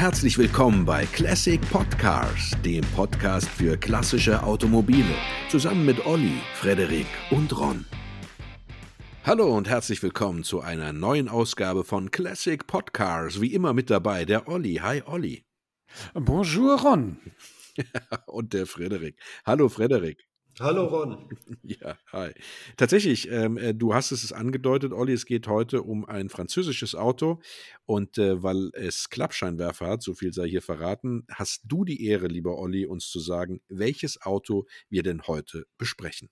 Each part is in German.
Herzlich willkommen bei Classic Podcars, dem Podcast für klassische Automobile, zusammen mit Olli, Frederik und Ron. Hallo und herzlich willkommen zu einer neuen Ausgabe von Classic Podcars. Wie immer mit dabei der Olli. Hi Olli. Bonjour Ron. und der Frederik. Hallo Frederik. Hallo Ron. Ja, hi. Tatsächlich, ähm, äh, du hast es angedeutet, Olli, es geht heute um ein französisches Auto und äh, weil es Klappscheinwerfer hat, so viel sei hier verraten, hast du die Ehre, lieber Olli, uns zu sagen, welches Auto wir denn heute besprechen.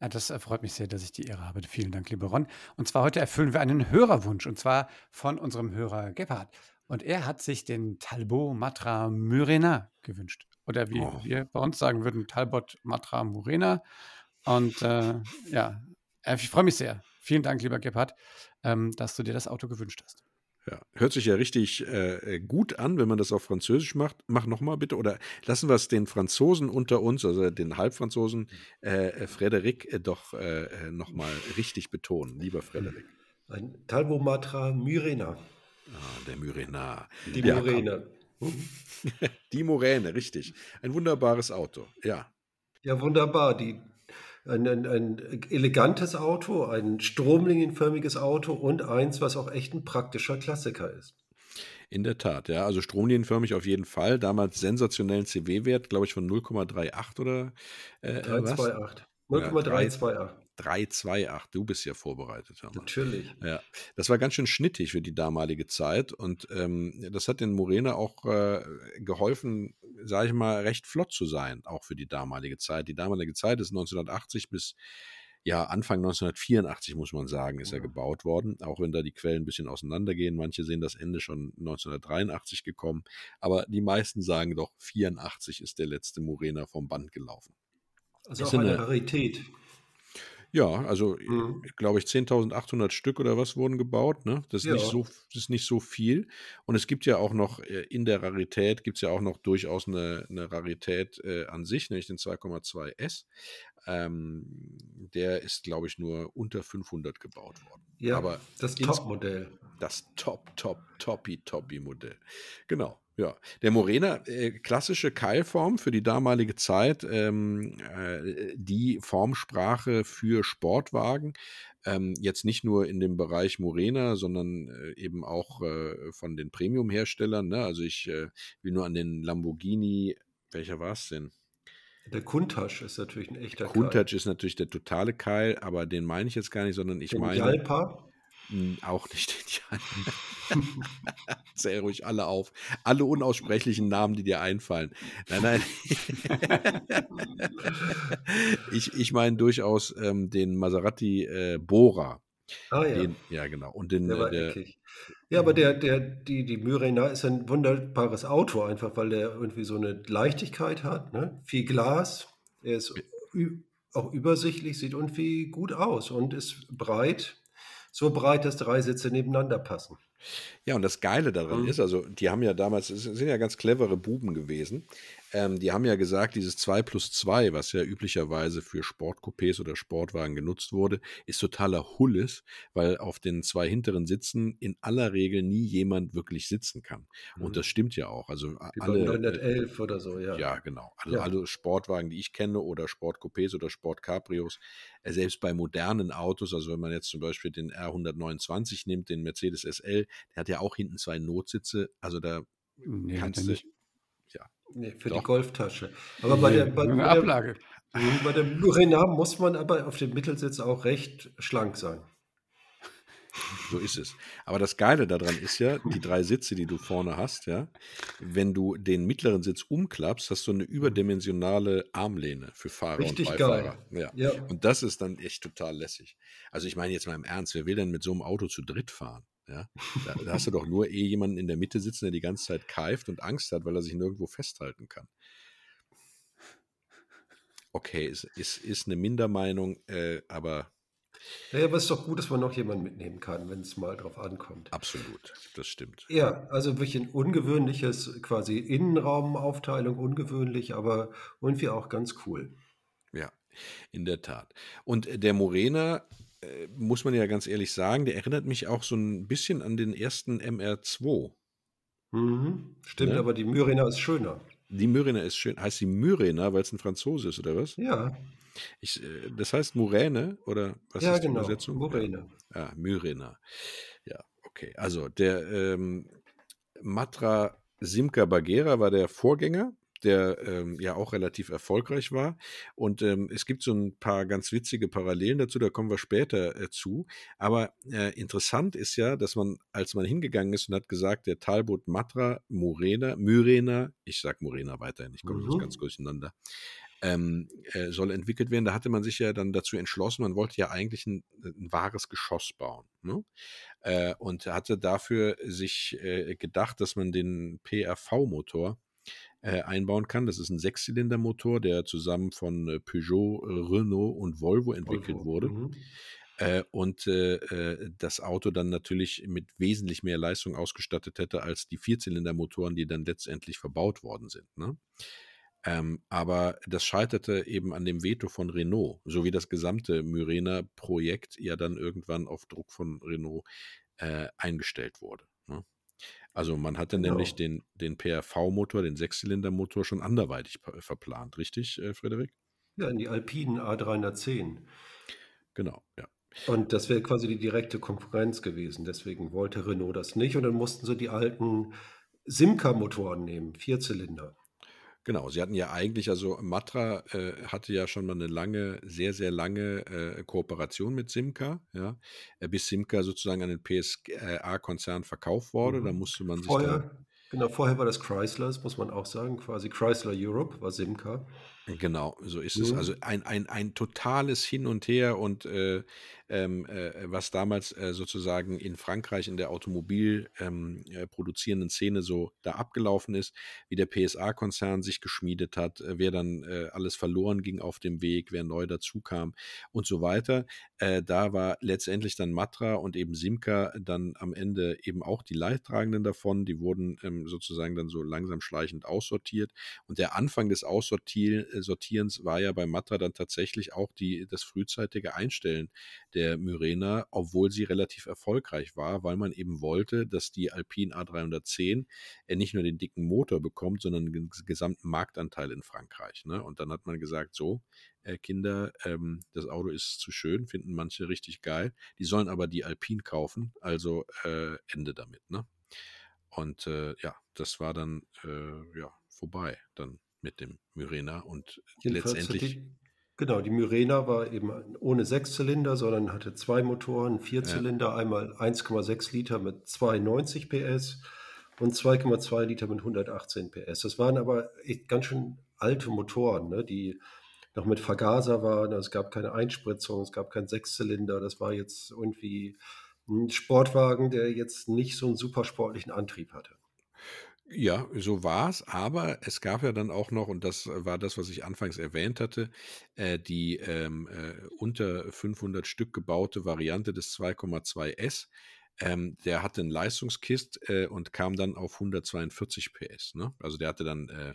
Ja, das freut mich sehr, dass ich die Ehre habe. Vielen Dank, lieber Ron. Und zwar heute erfüllen wir einen Hörerwunsch und zwar von unserem Hörer Gebhard. Und er hat sich den Talbot Matra Murena gewünscht. Oder wie oh. wir bei uns sagen würden, Talbot Matra Murena. Und äh, ja, äh, ich freue mich sehr. Vielen Dank, lieber Gebhard, ähm, dass du dir das Auto gewünscht hast. Ja, hört sich ja richtig äh, gut an, wenn man das auf Französisch macht. Mach nochmal bitte. Oder lassen wir es den Franzosen unter uns, also den Halbfranzosen, äh, äh Frederik, äh, doch äh, nochmal richtig betonen. Lieber Frederik. Ein Talbot Matra Murena. Ah, der Myrena. Die ja, Moräne. Die Moräne, richtig. Ein wunderbares Auto, ja. Ja, wunderbar. Die, ein, ein, ein elegantes Auto, ein stromlinienförmiges Auto und eins, was auch echt ein praktischer Klassiker ist. In der Tat, ja. Also stromlinienförmig auf jeden Fall. Damals sensationellen CW-Wert, glaube ich, von 0,38 oder äh, 328. 0,328. 328. Du bist ja vorbereitet. Natürlich. Ja, das war ganz schön schnittig für die damalige Zeit und ähm, das hat den Morena auch äh, geholfen, sage ich mal, recht flott zu sein, auch für die damalige Zeit. Die damalige Zeit ist 1980 bis ja, Anfang 1984 muss man sagen, ist er gebaut worden, auch wenn da die Quellen ein bisschen auseinandergehen. Manche sehen das Ende schon 1983 gekommen, aber die meisten sagen doch, 84 ist der letzte Morena vom Band gelaufen. Also ist auch eine Rarität. Ja, also mhm. glaube ich 10.800 Stück oder was wurden gebaut. Ne? Das, ist ja. nicht so, das ist nicht so viel. Und es gibt ja auch noch äh, in der Rarität, gibt es ja auch noch durchaus eine, eine Rarität äh, an sich, nämlich den 2,2 S. Ähm, der ist, glaube ich, nur unter 500 gebaut worden. Ja, Aber das Top-Modell. Das Top, Top, Toppy, Toppy-Modell. Genau. Ja, der Morena, äh, klassische Keilform für die damalige Zeit, ähm, äh, die Formsprache für Sportwagen. Ähm, jetzt nicht nur in dem Bereich Morena, sondern äh, eben auch äh, von den Premium-Herstellern. Ne? Also ich äh, will nur an den Lamborghini, welcher war es denn? Der Countach ist natürlich ein echter Countach Keil. ist natürlich der totale Keil, aber den meine ich jetzt gar nicht, sondern ich den meine. Jalpa? Auch nicht Indianer. Zähl ruhig alle auf. Alle unaussprechlichen Namen, die dir einfallen. Nein, nein. ich ich meine durchaus ähm, den Maserati äh, Bora. Ah ja. Den, ja, genau. Und den, der äh, der, Ja, aber der, der, die, die Myrena ist ein wunderbares Auto, einfach weil der irgendwie so eine Leichtigkeit hat. Ne? Viel Glas. Er ist auch übersichtlich, sieht irgendwie gut aus und ist breit so breit, dass drei Sitze nebeneinander passen. Ja, und das Geile daran mhm. ist, also die haben ja damals, es sind ja ganz clevere Buben gewesen. Ähm, die haben ja gesagt, dieses 2 plus 2, was ja üblicherweise für Sportcoupés oder Sportwagen genutzt wurde, ist totaler Hullis, weil auf den zwei hinteren Sitzen in aller Regel nie jemand wirklich sitzen kann. Mhm. Und das stimmt ja auch. Also Wie alle 911 oder so, ja. Ja, genau. Also ja. alle Sportwagen, die ich kenne oder Sportcoupés oder Sportcabrios, äh, selbst bei modernen Autos, also wenn man jetzt zum Beispiel den R129 nimmt, den Mercedes SL, der hat ja auch hinten zwei Notsitze. Also da nee, kannst du. Ja. Nee, für Doch. die Golftasche. Aber bei der, bei, bei Ablage. Der, bei der Lurena muss man aber auf dem Mittelsitz auch recht schlank sein. So ist es. Aber das Geile daran ist ja, die drei Sitze, die du vorne hast, ja, wenn du den mittleren Sitz umklappst, hast du eine überdimensionale Armlehne für Fahrer Richtig und Beifahrer. Geil. Ja. ja. Und das ist dann echt total lässig. Also ich meine jetzt mal im Ernst, wer will denn mit so einem Auto zu dritt fahren? Ja, da, da hast du doch nur eh jemanden in der Mitte sitzen, der die ganze Zeit keift und Angst hat, weil er sich nirgendwo festhalten kann. Okay, ist, ist, ist eine Mindermeinung, äh, aber naja, aber es ist doch gut, dass man noch jemanden mitnehmen kann, wenn es mal drauf ankommt. Absolut, das stimmt. Ja, also wirklich ein ungewöhnliches, quasi Innenraumaufteilung, ungewöhnlich, aber irgendwie auch ganz cool. Ja, in der Tat. Und der Morena, äh, muss man ja ganz ehrlich sagen, der erinnert mich auch so ein bisschen an den ersten MR2. Mhm. Stimmt, Ne? aber die Myrena ist schöner. Die Myrena ist schön. Heißt sie Myrena, weil es ein Franzose ist, oder was? Ja, Ich, äh, das heißt Muräne, oder was ja, ist die genau. Übersetzung? Ja. Murena. Ah, Myrena. Ja, okay. Also der ähm, Matra Simca Bagheera war der Vorgänger, der ähm, ja auch relativ erfolgreich war. Und ähm, es gibt so ein paar ganz witzige Parallelen dazu, da kommen wir später äh, zu. Aber äh, interessant ist ja, dass man, als man hingegangen ist und hat gesagt, der Talbot Matra Murena, Myrena, ich sag Murena weiterhin, ich komme Mhm. ganz durcheinander, ähm, äh, soll entwickelt werden. Da hatte man sich ja dann dazu entschlossen, man wollte ja eigentlich ein, ein wahres Geschoss bauen. Ne? Äh, und hatte dafür sich äh, gedacht, dass man den PRV-Motor äh, einbauen kann. Das ist ein Sechszylindermotor, der zusammen von äh, Peugeot, äh, Renault und Volvo entwickelt Volvo. wurde. Mhm. Äh, und äh, äh, das Auto dann natürlich mit wesentlich mehr Leistung ausgestattet hätte als die Vierzylindermotoren, die dann letztendlich verbaut worden sind. Ne? Ähm, aber das scheiterte eben an dem Veto von Renault, so wie das gesamte Myrena-Projekt ja dann irgendwann auf Druck von Renault äh, eingestellt wurde. Also man hatte nämlich Genau. den, den PRV-Motor, den Sechszylindermotor schon anderweitig pa- verplant, richtig, äh, Frederik? Ja, in die Alpinen A310. Genau, ja. Und das wäre quasi die direkte Konkurrenz gewesen. Deswegen wollte Renault das nicht. Und dann mussten sie die alten Simca-Motoren nehmen, Vierzylinder. Genau, sie hatten ja eigentlich, also Matra äh, hatte ja schon mal eine lange, sehr, sehr lange äh, Kooperation mit Simca, ja, äh, bis Simca sozusagen an den PSA-Konzern verkauft wurde. Da Mhm. musste man sich da, Vorher, genau, vorher war das Chrysler, das muss man auch sagen, quasi Chrysler Europe war Simca. genau, so ist es. Mhm. Also ein, ein, ein totales Hin und Her und äh, ähm, äh, was damals äh, sozusagen in Frankreich in der Automobil ähm, äh, Szene so da abgelaufen ist, wie der PSA-Konzern sich geschmiedet hat, äh, wer dann äh, alles verloren ging auf dem Weg, wer neu dazu kam und so weiter. Da war letztendlich dann Matra und eben Simca dann am Ende eben auch die Leidtragenden davon. Die wurden ähm, sozusagen dann so langsam schleichend aussortiert. Und der Anfang des Aussortierens Sortierens war ja bei Matra dann tatsächlich auch die, das frühzeitige Einstellen der Myrena, obwohl sie relativ erfolgreich war, weil man eben wollte, dass die Alpine A310 äh, nicht nur den dicken Motor bekommt, sondern den gesamten Marktanteil in Frankreich. Ne? Und dann hat man gesagt, so, äh, Kinder, ähm, das Auto ist zu schön, finden manche richtig geil. Die sollen aber die Alpine kaufen, also äh, Ende damit. Ne? Und äh, ja, das war dann äh, ja vorbei dann mit dem Myrena und Jedenfalls letztendlich genau, die Myrena war eben ohne Sechszylinder, sondern hatte zwei Motoren, Vierzylinder, einmal 1,6 Liter mit 92 PS und 2,2 Liter mit 118 PS. Das waren aber echt ganz schön alte Motoren, ne, die noch mit Vergaser waren. Es gab keine Einspritzung, es gab keinen Sechszylinder. Das war jetzt irgendwie ein Sportwagen, der jetzt nicht so einen super sportlichen Antrieb hatte. Ja, so war's, aber es gab ja dann auch noch, und das war das, was ich anfangs erwähnt hatte, äh, die ähm, äh, unter 500 Stück gebaute Variante des 2,2S. Ähm, der hatte einen Leistungskist äh, und kam dann auf 142 PS. Ne? Also der hatte dann äh,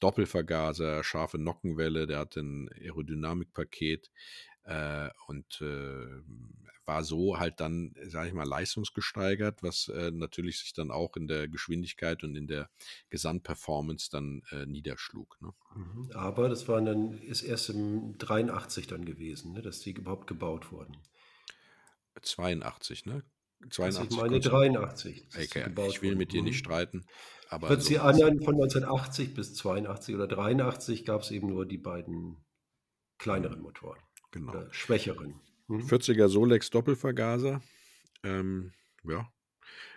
Doppelvergaser, scharfe Nockenwelle, der hatte ein Aerodynamikpaket äh, und äh, war so halt dann, sage ich mal, leistungsgesteigert, was äh, natürlich sich dann auch in der Geschwindigkeit und in der Gesamtperformance dann äh, niederschlug. Ne? Mhm. Aber das war dann, ist erst im 83 dann gewesen, ne, dass die überhaupt gebaut wurden. 82, ne? Also ich 82 meine Konzern. 83, dass die Okay, ich will mit dir nicht Mhm. streiten, aber Wird war's. anderen von 1980 bis 82 oder 83 gab es eben nur die beiden kleineren Motoren Genau. oder schwächeren. Mhm. 40er Solex Doppelvergaser. Ähm, ja.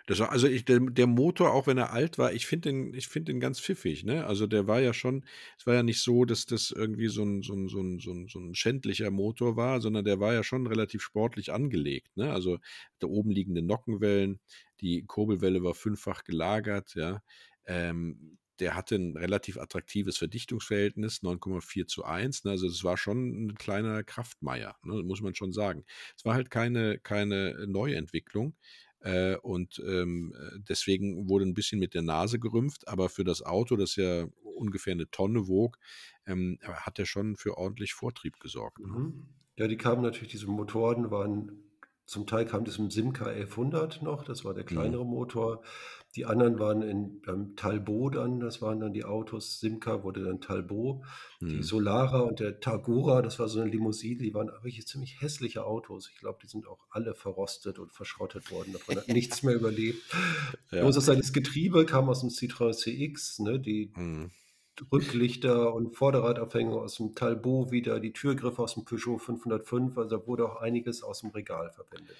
Das war, also ich, der, der Motor, auch wenn er alt war, ich finde den, ich finde den ganz pfiffig, ne? Also der war ja schon, es war ja nicht so, dass das irgendwie so ein, so ein, so ein, so ein, so ein schändlicher Motor war, sondern der war ja schon relativ sportlich angelegt, ne? Also da oben liegende Nockenwellen, die Kurbelwelle war fünffach gelagert, ja. Ähm, der hatte ein relativ attraktives Verdichtungsverhältnis, 9,4 zu 1. Ne? Also es war schon ein kleiner Kraftmeier, ne? muss man schon sagen. Es war halt keine, keine Neuentwicklung. Äh, und ähm, deswegen wurde ein bisschen mit der Nase gerümpft, aber für das Auto, das ja ungefähr eine Tonne wog, ähm, hat er schon für ordentlich Vortrieb gesorgt. Ne? Mhm. Ja, die kamen natürlich, diese Motoren waren, zum Teil kam das im Simca 1100 noch, das war der Mhm. kleinere Motor. Die anderen waren in beim Talbot dann, das waren dann die Autos. Simca wurde dann Talbot. Die Hm. Solara und der Tagora, das war so eine Limousine, die waren wirklich ziemlich hässliche Autos. Ich glaube, die sind auch alle verrostet und verschrottet worden. Davon hat nichts mehr überlebt. Ja. Bloß das das Getriebe kam aus dem Citroën CX, ne? Die Hm. Rücklichter und Vorderradaufhängung aus dem Talbot wieder, die Türgriffe aus dem Peugeot 505. Also da wurde auch einiges aus dem Regal verwendet.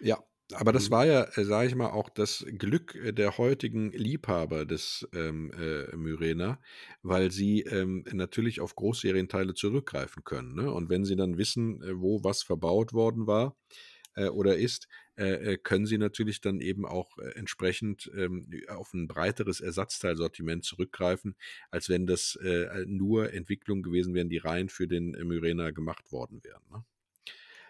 Ja, aber das Mhm. war ja, äh, sage ich mal, auch das Glück äh, der heutigen Liebhaber des ähm, äh, Myrena, weil sie ähm, natürlich auf Großserienteile zurückgreifen können. Ne? Und wenn sie dann wissen, äh, wo was verbaut worden war äh, oder ist, äh, können sie natürlich dann eben auch entsprechend ähm, auf ein breiteres Ersatzteilsortiment zurückgreifen, als wenn das nur Entwicklungen gewesen wären, die rein für den Myrena gemacht worden wären. Ne?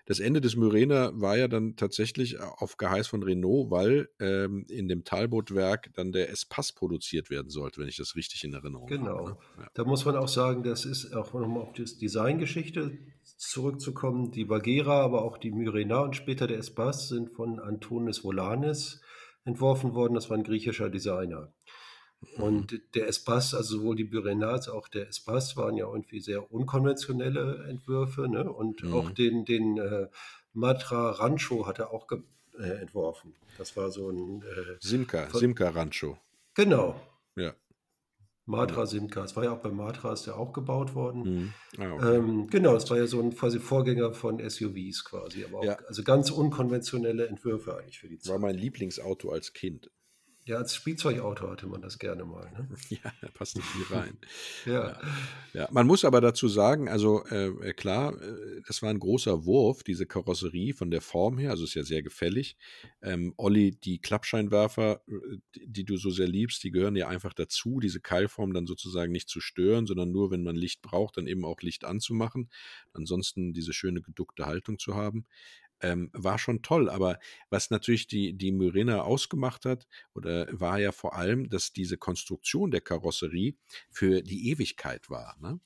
Das Ende des Myrena war ja dann tatsächlich auf Geheiß von Renault, weil ähm, in dem Talbot-Werk dann der Espace produziert werden sollte, wenn ich das richtig in Erinnerung habe. Genau. Ne? Ja. Da muss man auch sagen, das ist auch nochmal auf die Designgeschichte zurückzukommen. Die Bagheera, aber auch die Myrena und später der Espace sind von Antonis Volanis entworfen worden. Das war ein griechischer Designer. Mhm. Und der Espace, also sowohl die Myrena als auch der Espace waren ja irgendwie sehr unkonventionelle Entwürfe. Ne? Und Mhm. auch den, den äh, Matra Rancho hat er auch äh, entworfen. Das war so ein. Äh, Simca, von- Simca Rancho. genau. Ja. Matra Simca. Das war ja auch bei Matra ist der auch gebaut worden. Mhm. Ah, okay. Ähm, genau, das war ja so ein quasi Vorgänger von SUVs quasi, aber auch Ja. also ganz unkonventionelle Entwürfe eigentlich für die War Zeit. mein Lieblingsauto als Kind. Ja, als Spielzeugauto hatte man das gerne mal. Ne? Ja, da passt nicht viel rein. Ja, Ja, man muss aber dazu sagen, also äh, klar, äh, das war ein großer Wurf, diese Karosserie von der Form her, also ist ja sehr gefällig. Ähm, Olli, die Klappscheinwerfer, äh, die, die du so sehr liebst, die gehören ja einfach dazu, diese Keilform dann sozusagen nicht zu stören, sondern nur, wenn man Licht braucht, dann eben auch Licht anzumachen. Ansonsten diese schöne geduckte Haltung zu haben. Ähm, war schon toll, aber was natürlich die, die Myrena ausgemacht hat, oder war ja vor allem, dass diese Konstruktion der Karosserie für die Ewigkeit war. Ne?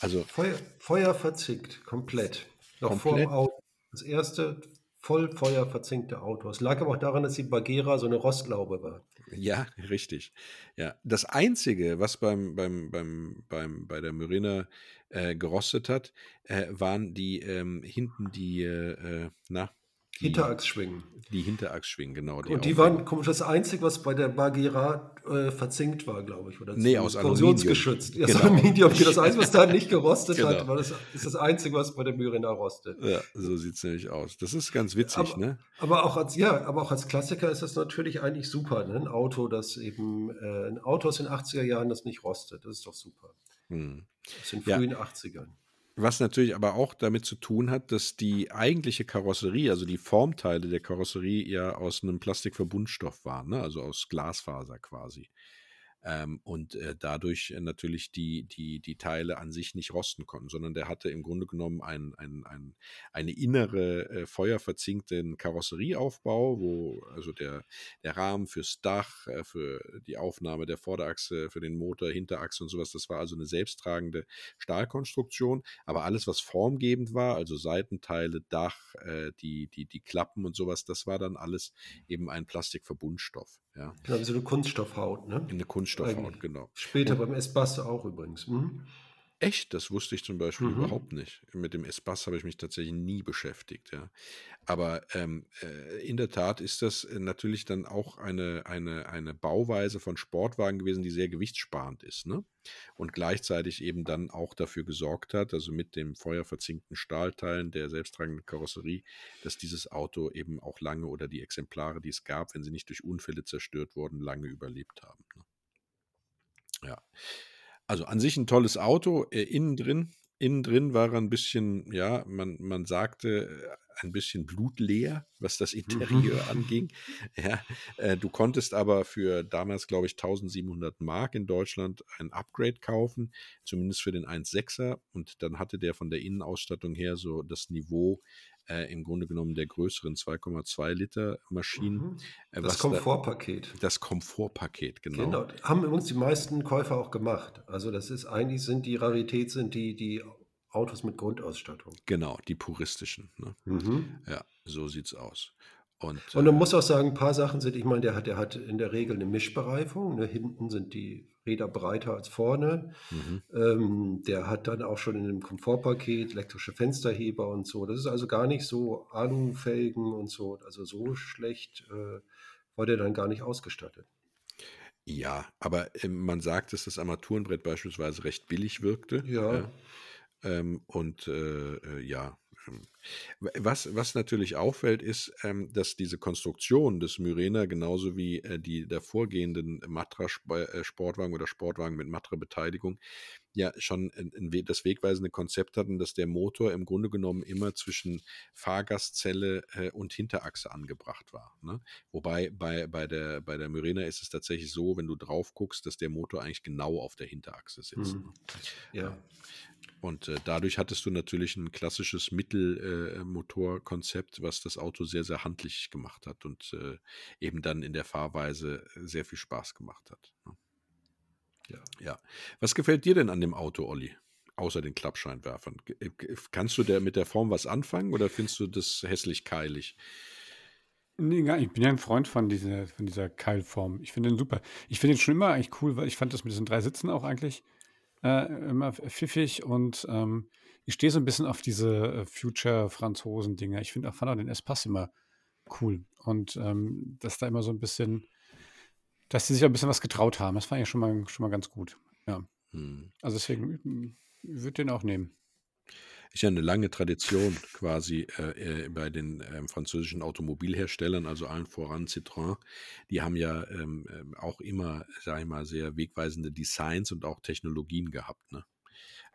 Also Feuer, Feuer verzickt, komplett. Noch vor Komplett? dem Auto. Das erste voll Feuer verzinkte Auto. Es lag aber auch daran, dass die Bagheera so eine Rostlaube war. Ja, richtig. Ja, das Einzige, was beim, beim, beim, beim, bei der Myrena äh, gerostet hat, äh, waren die ähm, hinten die, äh, na, die, Hinterachsschwingen. die Hinterachsschwingen, genau. Und die waren komisch das Einzige, was bei der Bagheera äh, verzinkt war, glaube ich. Oder Nee, aus korrosionsgeschützt. Aluminium. Ja, Genau. Aluminium. Das Einzige, was da nicht gerostet Genau. hat, war das, ist das Einzige, was bei der Myrena rostet. Ja, so sieht es nämlich aus. Das ist ganz witzig, Aber, ne? aber, auch als, ja, aber auch als Klassiker ist das natürlich eigentlich super. Ne? Ein Auto, das eben, äh, ein Auto aus den 80er Jahren, das nicht rostet. Das ist doch super. Hm. Aus den Ja. frühen 80ern. Was natürlich aber auch damit zu tun hat, dass die eigentliche Karosserie, also die Formteile der Karosserie ja aus einem Plastikverbundstoff waren, ne? also aus Glasfaser quasi. Ähm, und äh, dadurch äh, natürlich die, die, die Teile an sich nicht rosten konnten, sondern der hatte im Grunde genommen ein, ein, ein, eine innere äh, feuerverzinkten Karosserieaufbau, wo also der, der Rahmen fürs Dach, äh, für die Aufnahme der Vorderachse, für den Motor, Hinterachse und sowas, das war also eine selbsttragende Stahlkonstruktion, aber alles, was formgebend war, also Seitenteile, Dach, äh, die, die, die Klappen und sowas, das war dann alles eben ein Plastikverbundstoff, ja. Genau, wie so eine Kunststoffhaut. Ne? In eine Kunststoffhaut, Eigentlich. genau. Später beim Espace auch übrigens. Mhm. Echt? Das wusste ich zum Beispiel Mhm. überhaupt nicht. Mit dem Espace habe ich mich tatsächlich nie beschäftigt, ja. Aber ähm, äh, in der Tat ist das äh, natürlich dann auch eine, eine, eine Bauweise von Sportwagen gewesen, die sehr gewichtssparend ist, ne? Und gleichzeitig eben dann auch dafür gesorgt hat, also mit dem feuerverzinkten Stahlteilen der selbsttragenden Karosserie, dass dieses Auto eben auch lange oder die Exemplare, die es gab, wenn sie nicht durch Unfälle zerstört wurden, lange überlebt haben. Ne? Ja. Also an sich ein tolles Auto, äh, innen drin. Innen drin war er ein bisschen, ja, man, man sagte, äh, ein bisschen blutleer, was das Interieur anging. Ja, äh, du konntest aber für damals, glaube ich, 1700 Mark in Deutschland ein Upgrade kaufen, zumindest für den 1.6er. Und dann hatte der von der Innenausstattung her so das Niveau äh, im Grunde genommen der größeren 2,2 Liter Maschinen. Mhm. äh, Das was da- Komfortpaket. Das Komfortpaket, genau. Genau. Haben übrigens die meisten Käufer auch gemacht. Also das ist eigentlich sind die Rarität sind die, die Autos mit Grundausstattung. Genau, die puristischen. Ne? Mhm. Ja, so sieht's aus. Und, und man äh, muss auch sagen, ein paar Sachen sind, ich meine, der hat, der hat in der Regel eine Mischbereifung. Ne? Hinten sind die Räder breiter als vorne. Mhm. Ähm, der hat dann auch schon in dem Komfortpaket elektrische Fensterheber und so. Das ist also gar nicht so Alufelgen und so. Also so schlecht äh, war der dann gar nicht ausgestattet. Ja, aber äh, man sagt, dass das Armaturenbrett beispielsweise recht billig wirkte. Ja. Ähm, und äh, äh ja, ähm, was, was natürlich auffällt, ist, ähm, dass diese Konstruktion des Myrena genauso wie äh, die davorgehenden Matra-Sportwagen äh, oder Sportwagen mit Matra-Beteiligung ja schon ein, ein, das wegweisende Konzept hatten, dass der Motor im Grunde genommen immer zwischen Fahrgastzelle äh, und Hinterachse angebracht war. Ne? Wobei bei, bei, der, bei der Myrena ist es tatsächlich so, wenn du drauf guckst, dass der Motor eigentlich genau auf der Hinterachse sitzt. Mhm. Ja. Und äh, dadurch hattest du natürlich ein klassisches Mittelmotorkonzept, äh, was das Auto sehr, sehr handlich gemacht hat und äh, eben dann in der Fahrweise sehr viel Spaß gemacht hat. Ne? Ja. ja. Was gefällt dir denn an dem Auto, Olli? Außer den Klappscheinwerfern. Äh, kannst du der, mit der Form was anfangen oder findest du das hässlich keilig? Nee, gar nicht. Ich bin ja ein Freund von dieser, von dieser Keilform. Ich finde den super. Ich finde den schon immer eigentlich cool, weil ich fand das mit diesen drei Sitzen auch eigentlich äh, immer pfiffig und ähm, ich stehe so ein bisschen auf diese äh, Future-Franzosen-Dinger. Ich finde auch, fand auch den Espace immer cool und ähm, dass da immer so ein bisschen, dass sie sich ein bisschen was getraut haben. Das fand ich schon mal, schon mal ganz gut. Ja. Hm. Also deswegen würde den auch nehmen ist ja eine lange Tradition quasi äh, äh, bei den ähm, französischen Automobilherstellern, also allen voran Citroën. Die haben ja ähm, ähm auch immer, sage ich mal, sehr wegweisende Designs und auch Technologien gehabt. Ne?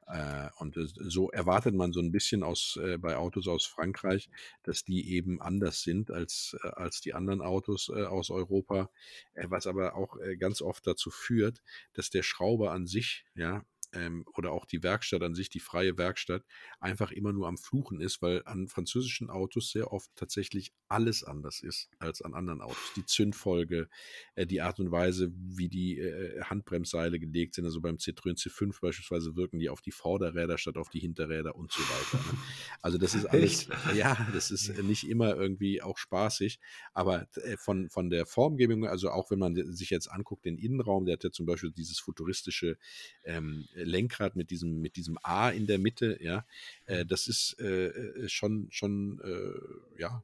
Äh, und so erwartet man so ein bisschen aus, äh, bei Autos aus Frankreich, dass die eben anders sind als, äh, als die anderen Autos äh, aus Europa, äh, was aber auch äh, ganz oft dazu führt, dass der Schrauber an sich, ja, ähm, oder auch die Werkstatt an sich, die freie Werkstatt, einfach immer nur am Fluchen ist, weil an französischen Autos sehr oft tatsächlich alles anders ist als an anderen Autos. Die Zündfolge, äh, die Art und Weise, wie die äh, Handbremsseile gelegt sind, also beim Citroën C5 beispielsweise wirken die auf die Vorderräder statt auf die Hinterräder und so weiter. Ne? Also das ist alles, ja, das ist nicht immer irgendwie auch spaßig, aber äh, von, von der Formgebung, also auch wenn man sich jetzt anguckt, den Innenraum, der hat ja zum Beispiel dieses futuristische ähm, Lenkrad mit diesem, mit diesem A in der Mitte, ja, äh, das ist äh, äh, schon, schon, äh, ja,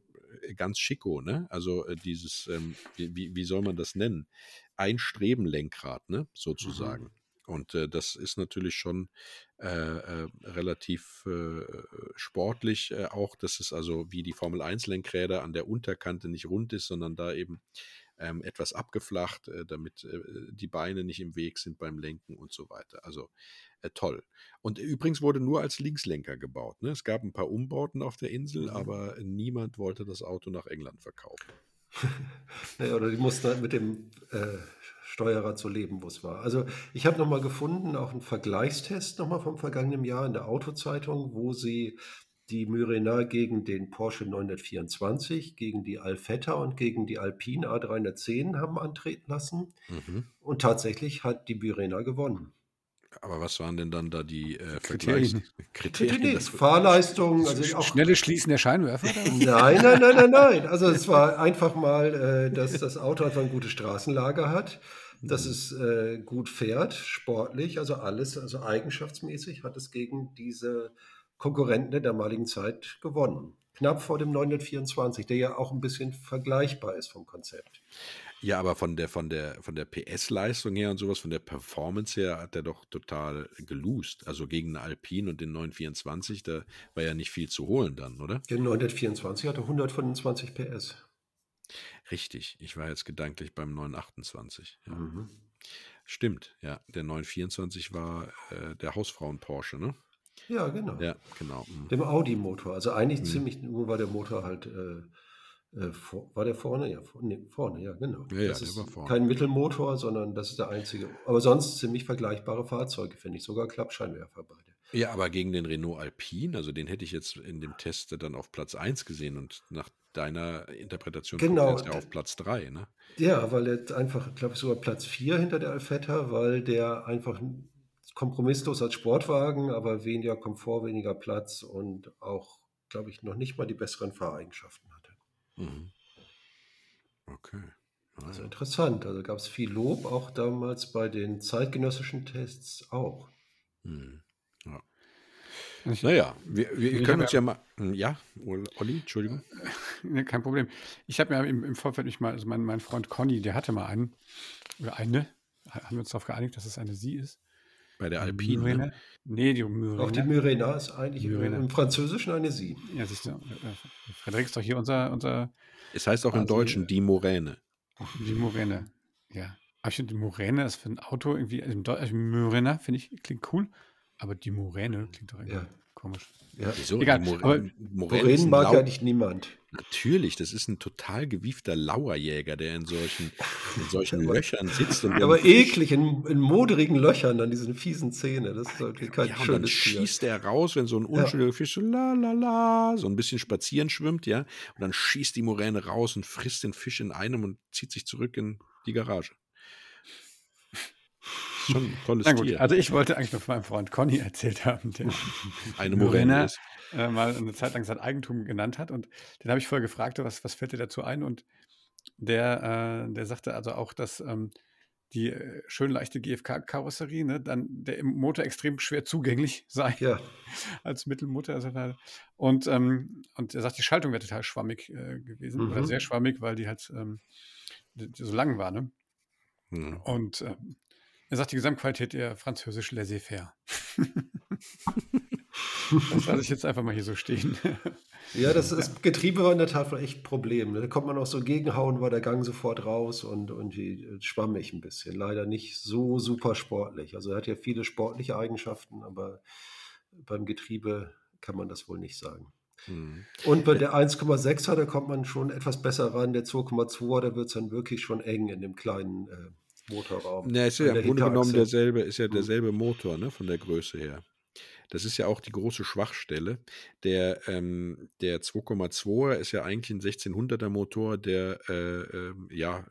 ganz schicko, ne? Also äh, dieses, ähm, wie, wie soll man das nennen? Ein Strebenlenkrad, ne? Sozusagen. Mhm. Und äh, das ist natürlich schon äh, äh, relativ äh, sportlich auch, dass es also wie die Formel 1 Lenkräder an der Unterkante nicht rund ist, sondern da eben ähm, etwas abgeflacht, äh, damit äh, die Beine nicht im Weg sind beim Lenken und so weiter. Also äh, toll. Und übrigens wurde nur als Linkslenker gebaut. Ne? Es gab ein paar Umbauten auf der Insel, mhm. aber niemand wollte das Auto nach England verkaufen. naja, oder die mussten halt mit dem äh, Steuerrad so leben, wo es war. Also ich habe nochmal gefunden, auch einen Vergleichstest nochmal vom vergangenen Jahr in der Autozeitung, wo sie die Myrena gegen den Porsche 924, gegen die Alfetta und gegen die Alpine A310 haben antreten lassen. Mhm. Und tatsächlich hat die Myrena gewonnen. Aber was waren denn dann da die äh, Kriterien? Kriterien Fahrleistung. Also auch, Schnelle Schließen der Scheinwerfer? nein, nein, nein, nein, nein. Also es war einfach mal, äh, dass das Auto einfach ein gutes Straßenlager hat, dass mhm. es äh, gut fährt, sportlich, also alles, also eigenschaftsmäßig hat es gegen diese Konkurrenten der damaligen Zeit gewonnen. Knapp vor dem 924, der ja auch ein bisschen vergleichbar ist vom Konzept. Ja, aber von der, von der, von der PS-Leistung her und sowas, von der Performance her hat er doch total gelost. Also gegen den Alpine und den 924, da war ja nicht viel zu holen dann, oder? Der 924 hatte 125 PS. Richtig, ich war jetzt gedanklich beim 928. Ja. Mhm. Stimmt, ja. Der 924 war äh, der Hausfrauen-Porsche, ne? Ja, genau. Ja, genau. Mhm. Dem Audi-Motor. Also eigentlich mhm. ziemlich nur war der Motor halt, äh, äh, vor, war der vorne? Ja, vor, nee, vorne, ja, genau. Ja, das ja, ist kein Mittelmotor, sondern das ist der einzige. Aber sonst ziemlich vergleichbare Fahrzeuge, finde ich. Sogar Klappscheinwerfer beide. Ja, aber gegen den Renault Alpine, also den hätte ich jetzt in dem Test dann auf Platz 1 gesehen und nach deiner Interpretation genau. kommt er auf Platz 3, ne? Ja, weil er einfach, glaube ich, sogar Platz 4 hinter der Alfetta, weil der einfach kompromisslos als Sportwagen, aber weniger Komfort, weniger Platz und auch, glaube ich, noch nicht mal die besseren Fahreigenschaften hatte. Mhm. Okay. Also interessant. Also gab es viel Lob, auch damals bei den zeitgenössischen Tests auch. Hm. Ja. Naja, wir, wir Ich können habe uns ja, ja mal. hm, Ja, Olli, Entschuldigung. kein Problem. Ich habe mir im, im Vorfeld mich mal, also mein, mein Freund Conny, der hatte mal einen, oder eine, ha- haben wir uns darauf geeinigt, dass es eine sie ist. Bei der Alpine, ne? Myrene. Nee, die Auch die. Myrena ist eigentlich Myrena. im Französischen eine Sie. Ja, siehst du, Frederik ist doch hier unser, unser Es heißt auch im Deutschen die Moräne. die Moräne. Ja. Aber ich finde, die Moräne ist für ein Auto irgendwie, also im Deu- also Myrena finde ich, klingt cool, aber die Moräne klingt doch irgendwie Ja. Komisch. Ja. Wieso? Egal, Mor aber ein mag Lau ja nicht niemand. Natürlich, das ist ein total gewiefter Lauerjäger, der in solchen, in solchen Löchern sitzt und Aber eklig, in, in moderigen Löchern, dann diese fiesen Zähne. Das ist wirklich kein ja, und dann schönes Tier. schießt er raus, wenn so ein Ja. unschuldiger Fisch so la la la, so ein bisschen spazieren schwimmt, ja, und dann schießt die Moräne raus und frisst den Fisch in einem und zieht sich zurück in die Garage. Schon ein tolles Na gut, Tier. also ich wollte eigentlich nur von meinem Freund Conny erzählt haben, der Eine ist. äh, mal eine Zeit lang sein Eigentum genannt hat. Und den habe ich vorher gefragt, was, was fällt dir dazu ein? Und der, äh, der sagte also auch, dass ähm, die äh, schön leichte GFK-Karosserie, ne, dann der Motor extrem schwer zugänglich sei Ja, als Mittelmotor. Also und, ähm, und er sagt, die Schaltung wäre total schwammig äh, gewesen oder Mhm. sehr schwammig, weil die halt ähm, die, die so lang war. Ne? Hm. Und ähm, er sagt, die Gesamtqualität der französisch laissez-faire. das lasse ich jetzt einfach mal hier so stehen. ja das, das Getriebe war in der Tat echt ein Problem. ne? Da kommt man auch so gegenhauen, war der Gang sofort raus und irgendwie äh, schwammig ein bisschen. Leider nicht so super sportlich. Also er hat ja viele sportliche Eigenschaften, aber beim Getriebe kann man das wohl nicht sagen. Hm. Und bei der 1,6er, da kommt man schon etwas besser ran. Der 2,2er, da wird es dann wirklich schon eng in dem kleinen äh, Motorraum. Na, ist ja im Grunde genommen derselbe, ist ja Hm. derselbe Motor, ne, von der Größe her. Das ist ja auch die große Schwachstelle. Der, ähm, der 2,2er ist ja eigentlich ein 1600er Motor, der äh, ähm, ja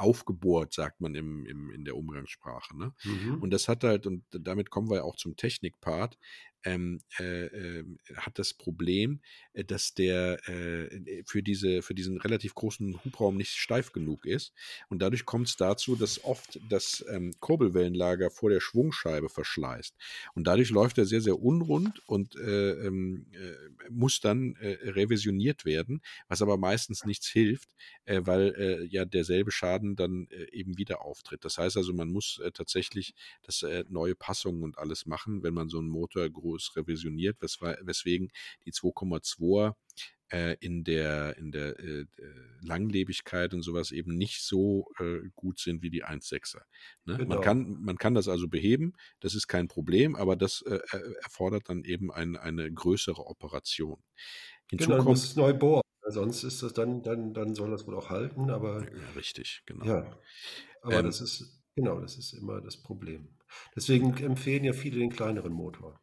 aufgebohrt, sagt man im, im, in der Umgangssprache. Ne? Mhm. Und das hat halt, und damit kommen wir auch zum Technikpart, ähm, äh, äh, hat das Problem, äh, dass der äh, für, diese, für diesen relativ großen Hubraum nicht steif genug ist. Und dadurch kommt es dazu, dass oft das ähm, Kurbelwellenlager vor der Schwungscheibe verschleißt. Und dadurch läuft er sehr, sehr unrund und äh, ähm, äh, muss dann äh, revisioniert werden, was aber meistens nichts hilft, äh, weil äh, ja derselbe Schaden dann äh, eben wieder auftritt. Das heißt also, man muss äh, tatsächlich das äh, neue Passungen und alles machen, wenn man so einen Motor groß revisioniert, wes weswegen die 2,2 äh, in der, in der äh, Langlebigkeit und sowas eben nicht so äh, gut sind wie die 1,6er. Ne? Genau. Man, kann, man kann das also beheben, das ist kein Problem, aber das äh, erfordert dann eben ein, eine größere Operation. Hinzu genau, kommt, muss neu bohren. Sonst ist das dann, dann, dann soll das wohl auch halten, aber. Ja, richtig, genau. Ja. Aber ähm, das ist, genau, das ist immer das Problem. Deswegen empfehlen ja viele den kleineren Motor.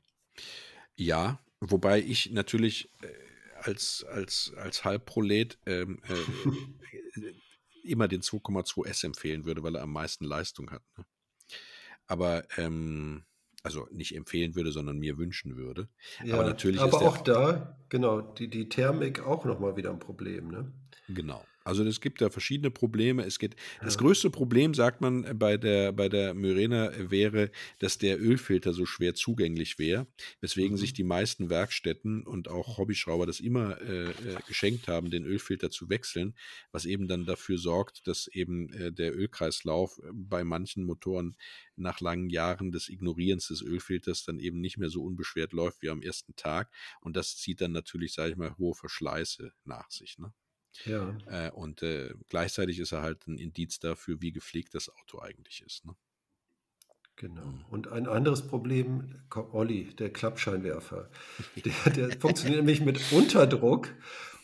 Ja, wobei ich natürlich äh, als, als, als Halbprolet ähm, äh, immer den 2,2S empfehlen würde, weil er am meisten Leistung hat. Ne? Aber ähm, also nicht empfehlen würde, sondern mir wünschen würde. Ja, aber natürlich aber auch da, genau, die, die Thermik auch nochmal wieder ein Problem, ne? Genau. Also es gibt da verschiedene Probleme. Es geht, das größte Problem, sagt man bei der, bei der Myrena, wäre, dass der Ölfilter so schwer zugänglich wäre, weswegen mhm. sich die meisten Werkstätten und auch Hobbyschrauber das immer äh, geschenkt haben, den Ölfilter zu wechseln, was eben dann dafür sorgt, dass eben äh, der Ölkreislauf bei manchen Motoren nach langen Jahren des Ignorierens des Ölfilters dann eben nicht mehr so unbeschwert läuft wie am ersten Tag. Und das zieht dann natürlich, sage ich mal, hohe Verschleiße nach sich. Ne? Ja. Äh, und äh, gleichzeitig ist er halt ein Indiz dafür, wie gepflegt das Auto eigentlich ist. Ne? Genau. Und ein anderes Problem, Olli, der Klappscheinwerfer, der, der funktioniert nämlich mit Unterdruck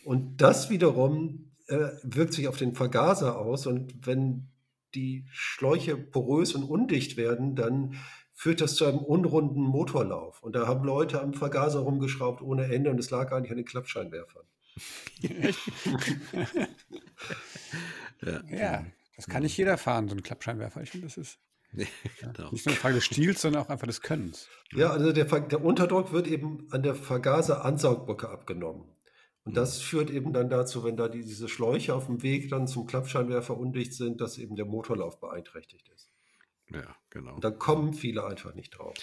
und das wiederum äh, wirkt sich auf den Vergaser aus und wenn die Schläuche porös und undicht werden, dann führt das zu einem unrunden Motorlauf. Und da haben Leute am Vergaser rumgeschraubt ohne Ende und es lag eigentlich an den Klappscheinwerfern. Ja. ja, das kann nicht jeder fahren, so ein Klappscheinwerfer. Ich finde, das ist ja, genau. nicht nur eine Frage des Stils, sondern auch einfach des Könnens. Ja, also der, der Unterdruck wird eben an der Vergaser-Ansaugbrücke abgenommen. Und mhm. das führt eben dann dazu, wenn da diese Schläuche auf dem Weg dann zum Klappscheinwerfer undicht sind, dass eben der Motorlauf beeinträchtigt ist. Ja, genau. Und da kommen viele einfach nicht drauf.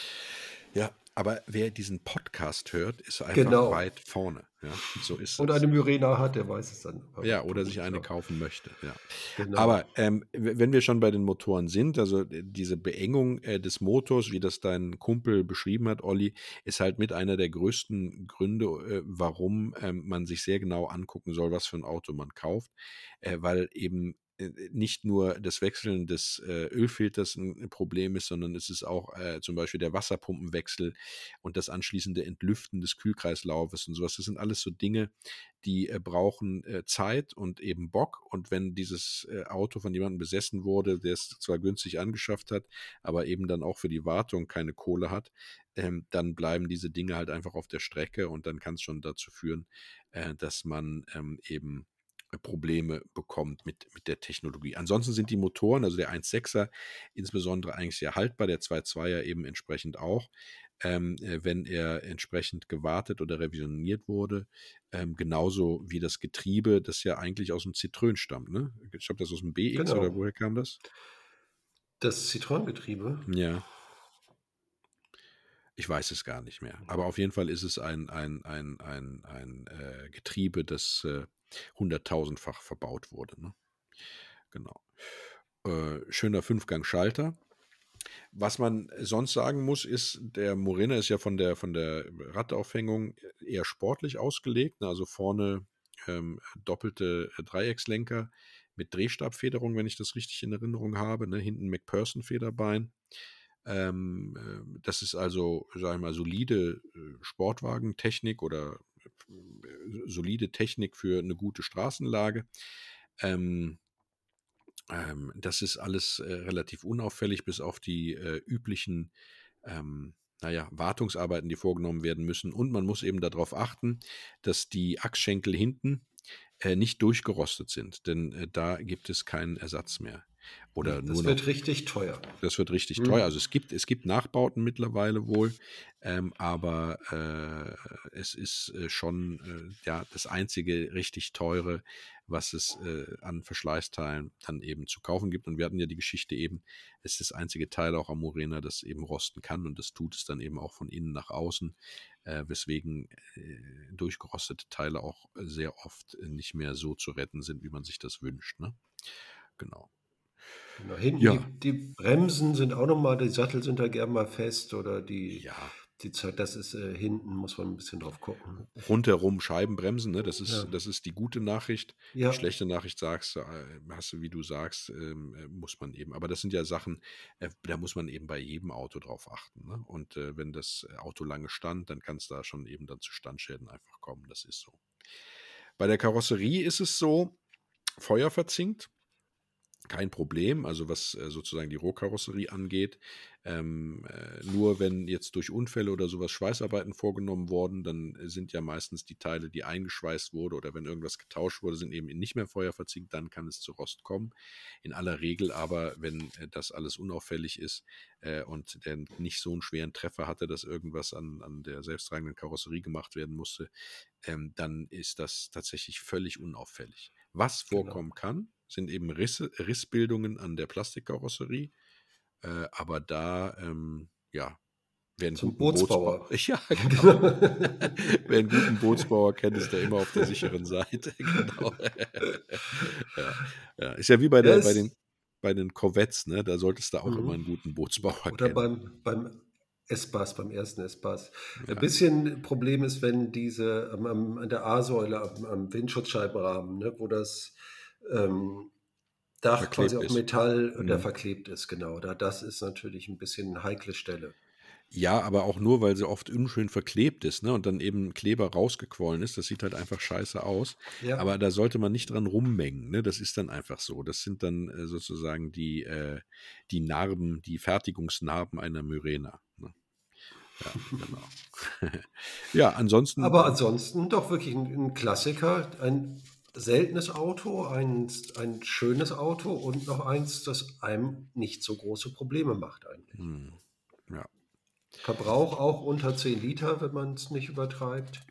Ja, aber wer diesen Podcast hört, ist einfach Genau. weit vorne. Ja, so ist Und eine Myrena hat, der weiß es dann. Ja, oder sich eine kaufen möchte. Ja. Genau. Aber ähm, wenn wir schon bei den Motoren sind, also äh, diese Beengung äh, des Motors, wie das dein Kumpel beschrieben hat, Olli, ist halt mit einer der größten Gründe, äh, warum ähm, man sich sehr genau angucken soll, was für ein Auto man kauft, äh, weil eben äh, nicht nur das Wechseln des äh, Ölfilters ein Problem ist, sondern es ist auch äh, zum Beispiel der Wasserpumpenwechsel und das anschließende Entlüften des Kühlkreislaufes und sowas. Das sind alles so Dinge, die äh, brauchen äh, Zeit und eben Bock. Und wenn dieses äh, Auto von jemandem besessen wurde, der es zwar günstig angeschafft hat, aber eben dann auch für die Wartung keine Kohle hat, ähm, dann bleiben diese Dinge halt einfach auf der Strecke und dann kann es schon dazu führen, äh, dass man ähm, eben äh, Probleme bekommt mit, mit der Technologie. Ansonsten sind die Motoren, also der 1.6er insbesondere eigentlich sehr haltbar, der 2.2er eben entsprechend auch, ähm, äh, wenn er entsprechend gewartet oder revisioniert wurde. Ähm, genauso wie das Getriebe, das ja eigentlich aus dem Citroën stammt. Ne? Ich glaube, das aus dem BX Genau. oder woher kam das? Das Zitronengetriebe. Ja. Ich weiß es gar nicht mehr. Aber auf jeden Fall ist es ein, ein, ein, ein, ein äh, Getriebe, das äh, hunderttausendfach verbaut wurde. Ne? Genau. Äh, schöner Fünfgang-Schalter. Was man sonst sagen muss, ist, der Morena ist ja von der, von der Radaufhängung eher sportlich ausgelegt. ne? Also vorne ähm, doppelte Dreieckslenker mit Drehstabfederung, wenn ich das richtig in Erinnerung habe. Ne? Hinten McPherson-Federbein. Ähm, äh, das ist also, sagen wir mal, solide äh, Sportwagentechnik oder äh, solide Technik für eine gute Straßenlage. Ähm, ähm, das ist alles äh, relativ unauffällig, bis auf die äh, üblichen, ähm, naja, Wartungsarbeiten, die vorgenommen werden müssen. Und man muss eben darauf achten, dass die Achsschenkel hinten äh, nicht durchgerostet sind, denn äh, da gibt es keinen Ersatz mehr. Oder Das nur noch wird richtig teuer. das wird richtig Mhm. teuer. Also es gibt, es gibt Nachbauten mittlerweile wohl, ähm, aber äh, es ist äh, schon äh, ja, das einzige richtig teure, was es äh, an Verschleißteilen dann eben zu kaufen gibt. Und wir hatten ja die Geschichte eben, es ist das einzige Teil auch am Morena, das eben rosten kann und das tut es dann eben auch von innen nach außen, äh, weswegen äh, durchgerostete Teile auch sehr oft nicht mehr so zu retten sind, wie man sich das wünscht. Ne? Genau. Genau, hinten Ja. die, die Bremsen sind auch nochmal, die Sattel sind da gern mal fest oder die, Ja, die Zeit, das ist äh, hinten, muss man ein bisschen drauf gucken. rundherum Scheibenbremsen, ne? das, ist, Ja. das ist die gute Nachricht. Ja, Die schlechte Nachricht sagst, du, äh, hast du, wie du sagst, ähm, äh, muss man eben. Aber das sind ja Sachen, äh, da muss man eben bei jedem Auto drauf achten. Ne? Und äh, wenn das Auto lange stand, dann kann es da schon eben dann zu Standschäden einfach kommen. Das ist so. Bei der Karosserie ist es so, feuerverzinkt. Kein Problem, also was äh, sozusagen die Rohkarosserie angeht. Ähm, äh, nur wenn jetzt durch Unfälle oder sowas Schweißarbeiten vorgenommen worden, dann sind ja meistens die Teile, die eingeschweißt wurde oder wenn irgendwas getauscht wurde, sind eben nicht mehr feuerverzinkt, dann kann es zu Rost kommen. In aller Regel aber, wenn äh, das alles unauffällig ist und der nicht so einen schweren Treffer hatte, dass irgendwas an, an der selbsttragenden Karosserie gemacht werden musste, ähm, dann ist das tatsächlich völlig unauffällig. Was Genau. vorkommen kann, sind eben Risse, Rissbildungen an der Plastikkarosserie. Äh, aber da, ähm, ja, wer einen Zum guten Bootsbauer. Bootsbauer, ja, genau. wer einen guten Bootsbauer kennt, ist der immer auf der sicheren Seite. genau. ja, ja. Ist ja wie bei, der, es- bei, den, bei den Corvettes, ne? Da solltest du auch Mhm. immer einen guten Bootsbauer Oder kennen. beim, beim S-Bass, beim ersten S-Bass. Ja. Ein bisschen Problem ist, wenn diese am, am, an der A-Säule, am, am Windschutzscheibenrahmen, ne, wo das ähm, Dach Verklebt quasi auf. Metall, Mhm. der verklebt ist, genau. Da, das ist natürlich ein bisschen eine heikle Stelle. Ja, aber auch nur, weil sie oft unschön verklebt ist, ne? Und dann eben Kleber rausgequollen ist. Das sieht halt einfach scheiße aus. Ja, Aber da sollte man nicht dran rummengen. Ne? Das ist dann einfach so. Das sind dann äh, sozusagen die, äh, die Narben, die Fertigungsnarben einer Myrena. Ne? Ja, genau. ja, ansonsten. aber ansonsten doch wirklich ein, ein Klassiker, ein seltenes Auto, ein, ein schönes Auto und noch eins, das einem nicht so große Probleme macht eigentlich. Hm, ja. Verbrauch auch unter 10 Liter, wenn man es nicht übertreibt.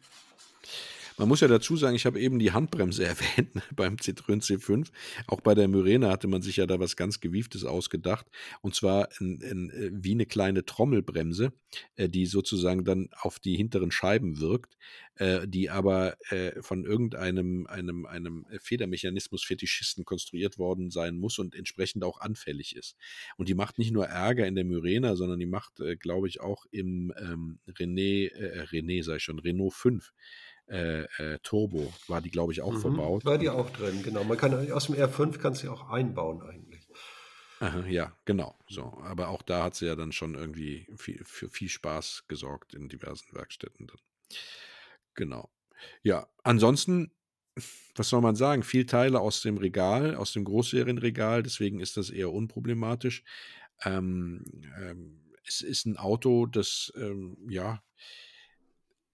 Man muss ja dazu sagen, ich habe eben die Handbremse erwähnt ne, beim Citroën C5. Auch bei der Myrena hatte man sich ja da was ganz Gewieftes ausgedacht. Und zwar in, in, äh, wie eine kleine Trommelbremse, äh, die sozusagen dann auf die hinteren Scheiben wirkt, äh, die aber von irgendeinem einem, einem Federmechanismus-Fetischisten konstruiert worden sein muss und entsprechend auch anfällig ist. Und die macht nicht nur Ärger in der Myrena, sondern die macht, glaube ich, auch im ähm, René, äh, René sei schon, Renault 5 äh, äh, Turbo war die, glaube ich, auch mhm, verbaut. War die auch drin, genau. Man kann aus dem R5 kannst du auch einbauen eigentlich. Aha, ja, genau. So, aber auch da hat sie ja dann schon irgendwie viel, für viel Spaß gesorgt in diversen Werkstätten dann. Genau. Ja, ansonsten, was soll man sagen? Viel Teile aus dem Regal, aus dem Großserienregal, deswegen ist das eher unproblematisch. Ähm, ähm, es ist ein Auto, das ähm, ja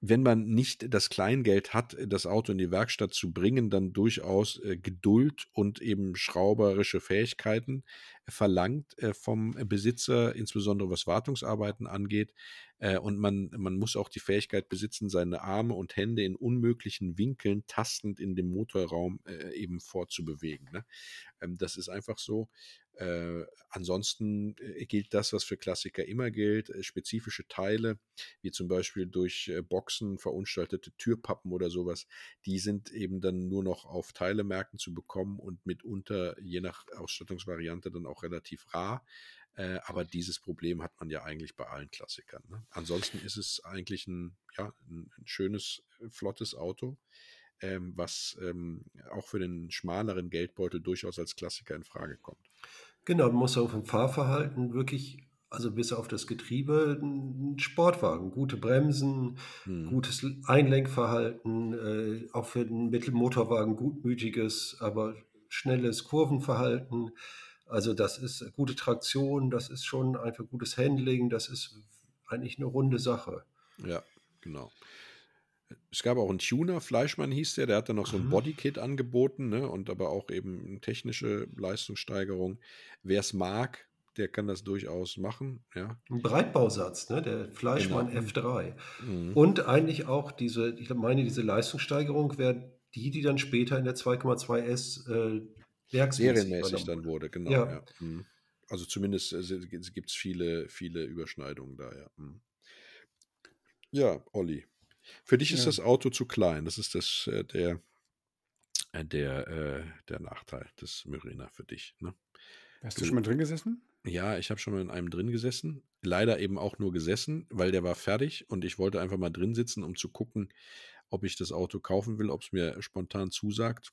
wenn man nicht das Kleingeld hat, das Auto in die Werkstatt zu bringen, dann durchaus äh, Geduld und eben schrauberische Fähigkeiten äh, verlangt äh, vom Besitzer, insbesondere was Wartungsarbeiten angeht. Äh, und man, man muss auch die Fähigkeit besitzen, seine Arme und Hände in unmöglichen Winkeln tastend in dem Motorraum äh, eben fortzubewegen. Ne? Ähm, das ist einfach so. Äh, ansonsten äh, gilt das, was für Klassiker immer gilt. Äh, spezifische Teile, wie zum Beispiel durch Boxen verunstaltete Türpappen oder sowas, die sind eben dann nur noch auf Teilemärkten zu bekommen und mitunter, je nach Ausstattungsvariante, dann auch relativ rar. Äh, aber dieses Problem hat man ja eigentlich bei allen Klassikern. Ne? Ansonsten ist es eigentlich ein, ja, ein, ein schönes, flottes Auto ähm, was ähm, auch für den schmaleren Geldbeutel durchaus als Klassiker in Frage kommt. Genau, man muss auf dem Fahrverhalten wirklich, also bis auf das Getriebe, ein Sportwagen, gute Bremsen, hm. gutes Einlenkverhalten, äh, auch für den Mittelmotorwagen gutmütiges, aber schnelles Kurvenverhalten. Also das ist gute Traktion, das ist schon einfach gutes Handling, das ist eigentlich eine runde Sache. Ja, genau. Es gab auch einen Tuner, Fleischmann hieß der, der hat dann noch so ein mhm. Bodykit angeboten, ne, und aber auch eben eine technische Leistungssteigerung. Wer es mag, der kann das durchaus machen, ja. Ein Breitbausatz, ne, der Fleischmann genau. F3. Mhm. Und eigentlich auch diese, ich meine, diese Leistungssteigerung wäre die, die dann später in der 2,2S äh, Serienmäßig dann wurde, genau. Ja. ja. Mhm. Also zumindest äh, gibt es viele, viele Überschneidungen da, ja. Mhm. Ja, Olli. Für dich ist ja. das Auto zu klein. Das ist das, äh, der, äh, der, äh, der Nachteil des Myrena für dich. Ne? Hast du, du schon mal drin gesessen? Ja, ich habe schon mal in einem drin gesessen. Leider eben auch nur gesessen, weil der war fertig und ich wollte einfach mal drin sitzen, um zu gucken, ob ich das Auto kaufen will, ob es mir spontan zusagt.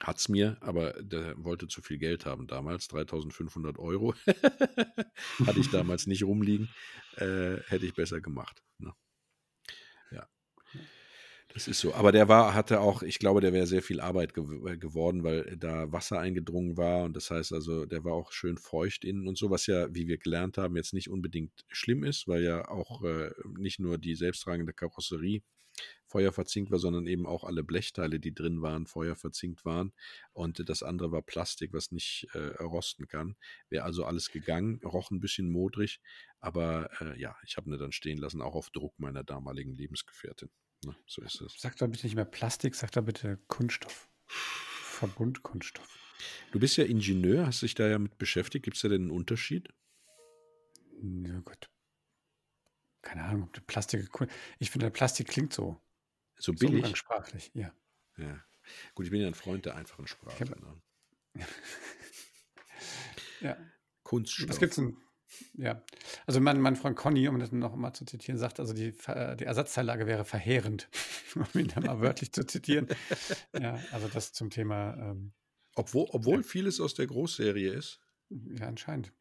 Hat es mir, aber der wollte zu viel Geld haben damals, 3500 Euro. Hatte ich damals nicht rumliegen. Äh, hätte ich besser gemacht. Ne? Das ist so. Aber der war, hatte auch, ich glaube, der wäre sehr viel Arbeit gew äh, geworden, weil da Wasser eingedrungen war. Und das heißt also, der war auch schön feucht innen und so, was ja, wie wir gelernt haben, jetzt nicht unbedingt schlimm ist, weil ja auch äh, nicht nur die selbsttragende Karosserie feuerverzinkt war, sondern eben auch alle Blechteile, die drin waren, feuerverzinkt waren. Und das andere war Plastik, was nicht äh, rosten kann. Wäre also alles gegangen, roch ein bisschen modrig. Aber äh, ja, ich habe ihn dann stehen lassen, auch auf Druck meiner damaligen Lebensgefährtin. Ne? So ist es. Sag doch bitte nicht mehr Plastik, sag doch bitte Kunststoff. Verbundkunststoff. Du bist ja Ingenieur, hast dich da ja mit beschäftigt. Gibt es da denn einen Unterschied? Ja, gut. Keine Ahnung, ob du Plastik. Ich finde, Plastik klingt so. So billig. So sprachlich, ja. Ja. Gut, ich bin ja ein Freund der einfachen Sprache. Hab... Ne? ja. Kunststoff. Was gibt's denn? Ja, also mein, mein Freund Conny, um das noch mal zu zitieren, sagt, also die, die Ersatzteillage wäre verheerend, um ihn dann mal wörtlich zu zitieren. Ja, also das zum Thema. Ähm, obwohl, obwohl ja. vieles aus der Großserie ist. Ja, anscheinend.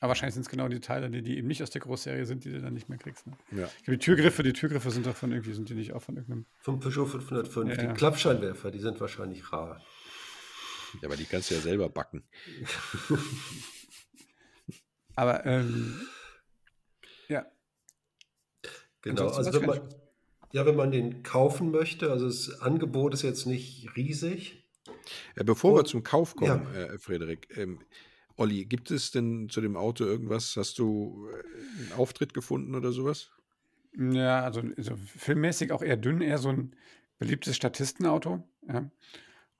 Aber wahrscheinlich sind es genau die Teile, die, die eben nicht aus der Großserie sind, die du dann nicht mehr kriegst. Ne? Ja. Die Türgriffe, die Türgriffe sind davon irgendwie, sind die nicht auch von irgendeinem. Vom Peugeot 505. Ja, die ja. Klappscheinwerfer, die sind wahrscheinlich rar. Ja, aber die kannst du ja selber backen. Aber ähm, ja. Genau, also wenn man, ja, wenn man den kaufen möchte, also das Angebot ist jetzt nicht riesig. Ja, bevor Und, wir zum Kauf kommen, ja. äh, Frederik, ähm, Olli, gibt es denn zu dem Auto irgendwas? Hast du äh, einen Auftritt gefunden oder sowas? Ja, also, also filmmäßig auch eher dünn, eher so ein beliebtes Statistenauto. Ja.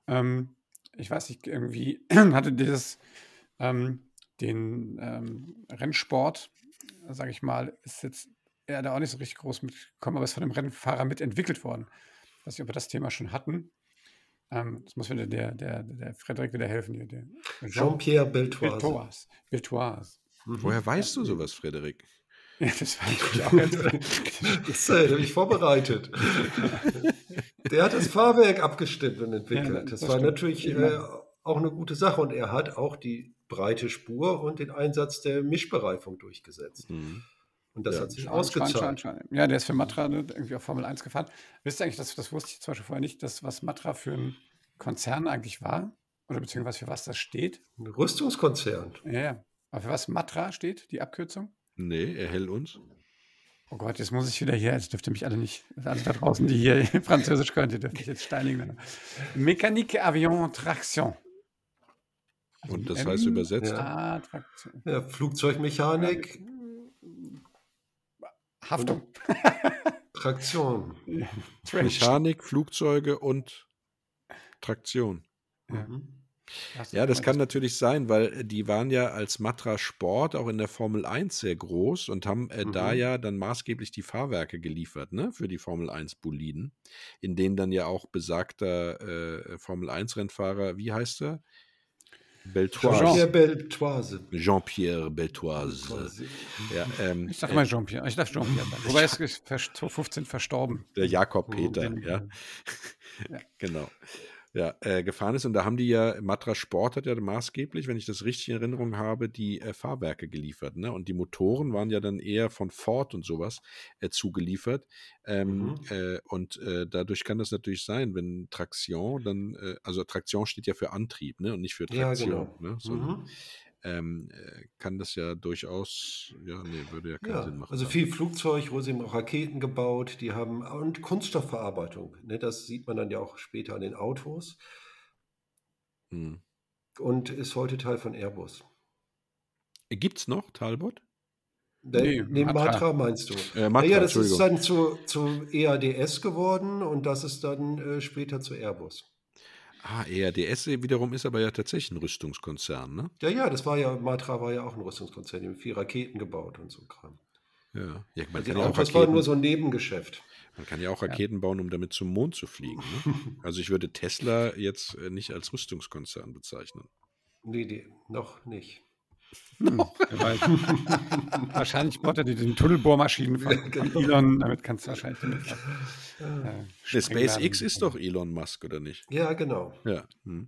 Ähm, ich weiß nicht, irgendwie hatte dieses ähm, den ähm, Rennsport, sage ich mal, ist jetzt er da auch nicht so richtig groß mitgekommen, aber ist von dem Rennfahrer mitentwickelt worden. Ich weiß nicht, ob wir das Thema schon hatten. Ähm, das muss wieder der, der, der Frederik wieder helfen. Hier, der Jean-Pierre Beltoise. Beltoise. Mhm. Woher weißt du sowas, Frederik? Ja, das war natürlich auch ganz. das habe ich vorbereitet. Der hat das Fahrwerk abgestimmt und entwickelt. Ja, das, das, war stimmt. natürlich äh, auch eine gute Sache und er hat auch die breite Spur und den Einsatz der Mischbereifung durchgesetzt. Mhm. Und das ja, hat sich ausgezahlt. Ja, der ist für Matra irgendwie auf Formel 1 gefahren. Wisst ihr eigentlich, das, das wusste ich zum Beispiel vorher nicht, dass, was Matra für ein Konzern eigentlich war? Oder beziehungsweise für was das steht? Ein Rüstungskonzern. Ja, ja. Aber für was Matra steht, die Abkürzung? Nee, erhell uns. Oh Gott, jetzt muss ich wieder hier, jetzt dürfte mich alle nicht, alle da draußen, die hier Französisch können, die dürfte ich jetzt steinigen. Mécanique Avion Traction. Also Und das heißt übersetzt? Ja. ja Flugzeugmechanik. Haftung. Traktion. Mechanik, Flugzeuge und Traktion. Ja. Mhm. Ja, das kann natürlich sein, weil äh, die waren ja als Matra Sport auch in der Formel 1 sehr groß und haben äh, mhm. da ja dann maßgeblich die Fahrwerke geliefert, ne, für die Formel 1 Boliden, in denen dann ja auch besagter äh, Formel 1 Rennfahrer, wie heißt er? Beltoise. Jean-Pierre Beltoise. Jean-Pierre Beltoise. Ja, ähm, ich sag mal äh, Jean-Pierre. Ich darf Jean-Pierre. Wobei er ist 2015 verstorben. Der Jakob Peter, oh, ja. ja. genau ja, äh, gefahren ist. Und da haben die ja, Matra Sport hat ja maßgeblich, wenn ich das richtig in Erinnerung habe, die äh, Fahrwerke geliefert. Ne? Und die Motoren waren ja dann eher von Ford und sowas äh, zugeliefert. Ähm, mhm. Äh, und äh, dadurch kann das natürlich sein, wenn Traktion dann, äh, also Traktion steht ja für Antrieb ne? und nicht für Traktion. Ja, genau. ne? Sondern, mhm ähm, äh, kann das ja durchaus, ja, nee, würde ja keinen ja, Sinn machen. Also viel Flugzeug, wo sie auch Raketen gebaut, die haben, und Kunststoffverarbeitung, ne, das sieht man dann ja auch später an den Autos. Hm. Und ist heute Teil von Airbus. Gibt es noch Talbot? Nee, neben Matra. Matra meinst du? Äh, Matra, ja, das ist dann zu, zu EADS geworden und das ist dann äh, später zu Airbus. Ah, ERDS wiederum ist aber ja tatsächlich ein Rüstungskonzern, ne? Ja, ja, das war ja, Matra war ja auch ein Rüstungskonzern, die haben vier Raketen gebaut und so Kram. Ja, ja man also kann ja auch das war nur so ein Nebengeschäft. Man kann ja auch Raketen ja. bauen, um damit zum Mond zu fliegen. Ne? also ich würde Tesla jetzt äh, nicht als Rüstungskonzern bezeichnen. Nee, nee noch nicht. Noch. wahrscheinlich baut er die Tunnelbohrmaschinen von, ja, genau. von, Elon, damit kannst du wahrscheinlich damit, äh, Der SpaceX ist doch Elon Musk, oder nicht? Ja, genau. Ja. Hm.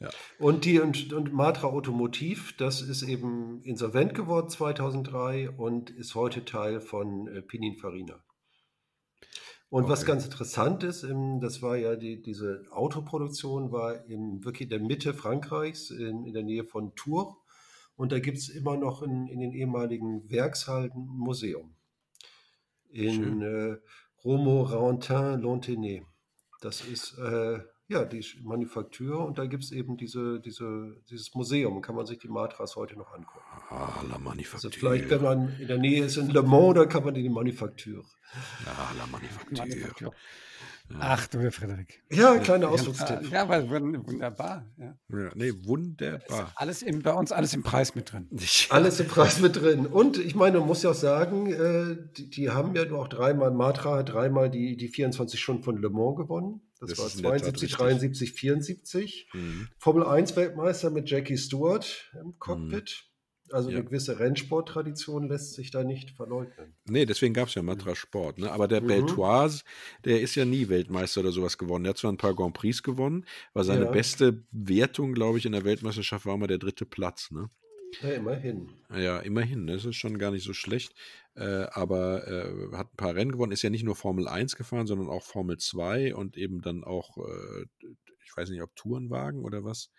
ja. Und, die, und, und Matra Automotiv, das ist eben insolvent geworden 2003 und ist heute Teil von äh, Pininfarina. Und okay. was ganz interessant ist, das war ja die, diese Autoproduktion war in wirklich der Mitte Frankreichs, in, in der Nähe von Tours. Und da gibt es immer noch in, in, den ehemaligen Werkshallen ein Museum. In äh, Romorantin-Lontenay. Das ist äh, ja die Manufaktur und da gibt es eben diese, diese, dieses Museum. Kann man sich die Matras heute noch angucken. Ah, la Manufaktur. Also vielleicht, wenn man in der Nähe ist in Le Mans, da kann man die Manufaktur. Ah, la Manufaktur. Ach du, Frederik. Ja, kleiner Ausdruckstipp. Ja, aber wunderbar. Ja. ja nee, wunderbar. Alles im, bei uns alles im Preis mit drin. Alles im Preis mit drin. Und ich meine, man muss ja auch sagen, äh, die, die, haben ja auch dreimal, Matra dreimal die, die 24 Stunden von Le Mans gewonnen. Das, das war 72, 73, 74. Mhm. Formel 1 Weltmeister mit Jackie Stewart im Cockpit. Mhm. Also ja. eine gewisse Rennsporttradition lässt sich da nicht verleugnen. Nee, deswegen gab es ja Matra Sport. Ne? Aber der mhm. Beltoise, der ist ja nie Weltmeister oder sowas geworden. Der hat zwar ein paar Grand Prix gewonnen, aber seine ja. beste Wertung, glaube ich, in der Weltmeisterschaft war mal der dritte Platz. Ne? Ja, immerhin. Ja, immerhin. Ne? Das ist schon gar nicht so schlecht. Äh, aber äh, hat ein paar Rennen gewonnen. Ist ja nicht nur Formel 1 gefahren, sondern auch Formel 2 und eben dann auch, äh, ich weiß nicht, ob Tourenwagen oder was.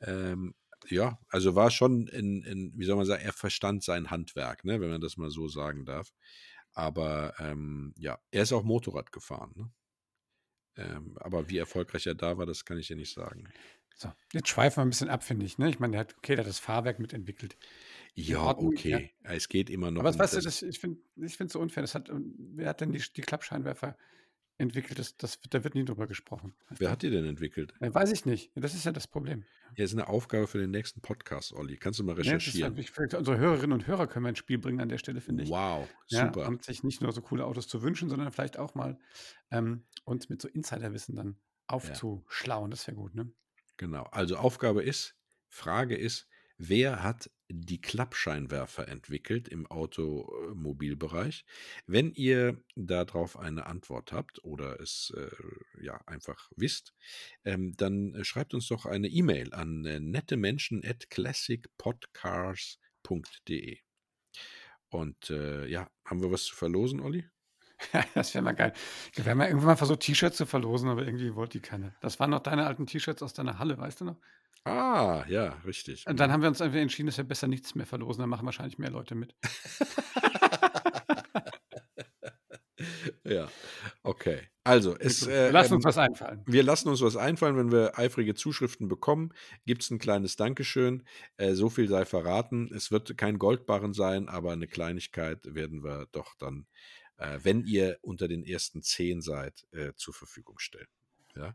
Ähm, ja, also war schon in, in, wie soll man sagen, er verstand sein Handwerk, ne, wenn man das mal so sagen darf. Aber ähm, ja, er ist auch Motorrad gefahren. Ne? Ähm, aber wie erfolgreich er da war, das kann ich dir nicht sagen. So, jetzt schweifen wir ein bisschen ab, finde ich. Ne? Ich meine, der hat, okay, der hat das Fahrwerk mitentwickelt. Ja, okay. Ja. Es geht immer noch. Aber um weißt du, das, ich finde es so unfair. Das hat, wer hat denn die, die Klappscheinwerfer entwickelt ist, das, da wird nie drüber gesprochen. Wer hat die denn entwickelt? Ja, weiß ich nicht. Das ist ja das Problem. Ja, ist eine Aufgabe für den nächsten Podcast, Olli. Kannst du mal recherchieren? Ja, ja, unsere Hörerinnen und Hörer können wir ins Spiel bringen an der Stelle, finde ich. Wow, super. Ja, und sich nicht nur so coole Autos zu wünschen, sondern vielleicht auch mal ähm, uns mit so Insiderwissen dann aufzuschlauen. Das wäre gut, ne? Genau. Also Aufgabe ist, Frage ist, wer hat die Klappscheinwerfer entwickelt im Automobilbereich? Wenn ihr darauf eine Antwort habt oder es äh, ja einfach wisst, ähm, dann schreibt uns doch eine E-Mail an äh, nettemenschen at classicpodcars.de. Und äh, ja, haben wir was zu verlosen, Olli? das wäre mal geil. Wir haben ja irgendwann mal versucht, T-Shirts zu verlosen, aber irgendwie wollte die keine. Das waren noch deine alten T-Shirts aus deiner Halle, weißt du noch? Ah, ja, richtig. Und dann haben wir uns einfach entschieden, dass wir besser nichts mehr verlosen. Dann machen wahrscheinlich mehr Leute mit. ja, okay. Also, es, wir lassen äh, uns ähm, was einfallen. Wir lassen uns was einfallen. Wenn wir eifrige Zuschriften bekommen, gibt es ein kleines Dankeschön. Äh, so viel sei verraten. Es wird kein Goldbarren sein, aber eine Kleinigkeit werden wir doch dann, äh, wenn ihr unter den ersten zehn seid, äh, zur Verfügung stellen. Ja?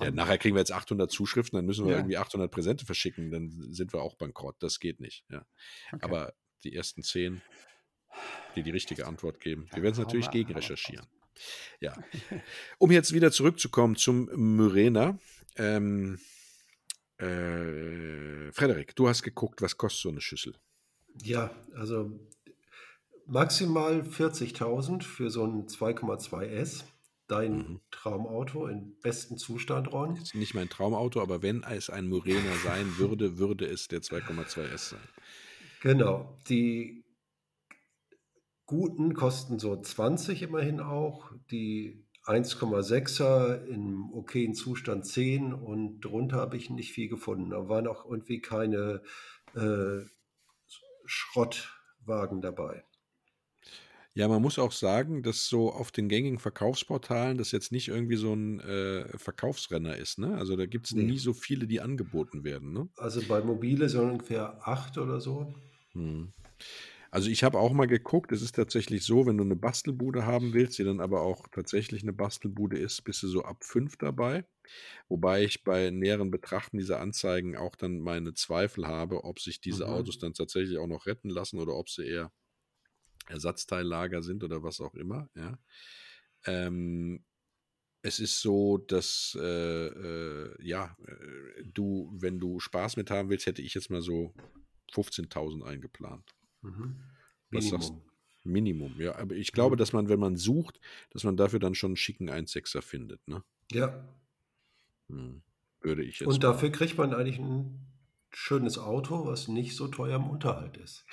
ja? nachher kriegen wir jetzt 800 Zuschriften, dann müssen wir ja. irgendwie 800 Präsente verschicken, dann sind wir auch bankrott. Das geht nicht. Ja. Okay. Aber die ersten 10, die die richtige Antwort geben, wir werden es natürlich gegen recherchieren. Ja. Um jetzt wieder zurückzukommen zum Myrena. Ähm, äh, Frederik, du hast geguckt, was kostet so eine Schüssel? Ja, also maximal 40.000 für so ein 2,2S dein mhm. Traumauto in besten Zustand, Ron? Ist nicht mein Traumauto, aber wenn es ein Murena sein würde, würde es der 2,2S sein. Genau. Die guten kosten so 20 immerhin auch. Die 1,6er im okayen Zustand 10 und drunter habe ich nicht viel gefunden. Da waren auch irgendwie keine äh, Schrottwagen dabei. Ja, man muss auch sagen, dass so auf den gängigen Verkaufsportalen das jetzt nicht irgendwie so ein äh, Verkaufsrenner ist. Ne? Also da gibt es nee. nie so viele, die angeboten werden. Ne? Also bei Mobile sind ungefähr acht oder so. Hm. Also ich habe auch mal geguckt, es ist tatsächlich so, wenn du eine Bastelbude haben willst, die dann aber auch tatsächlich eine Bastelbude ist, bist du so ab fünf dabei. Wobei ich bei näheren Betrachten dieser Anzeigen auch dann meine Zweifel habe, ob sich diese mhm. Autos dann tatsächlich auch noch retten lassen oder ob sie eher Ersatzteillager sind oder was auch immer. Ja. Ähm, es ist so, dass äh, äh, ja, äh, du, wenn du Spaß mit haben willst, hätte ich jetzt mal so 15.000 eingeplant. Mhm. Minimum. Minimum, ja. Aber ich glaube, mhm. dass man, wenn man sucht, dass man dafür dann schon einen schicken 1,6er findet, ne? Ja. Hm. Würde ich jetzt. Und dafür kriegt man eigentlich ein schönes Auto, was nicht so teuer im Unterhalt ist.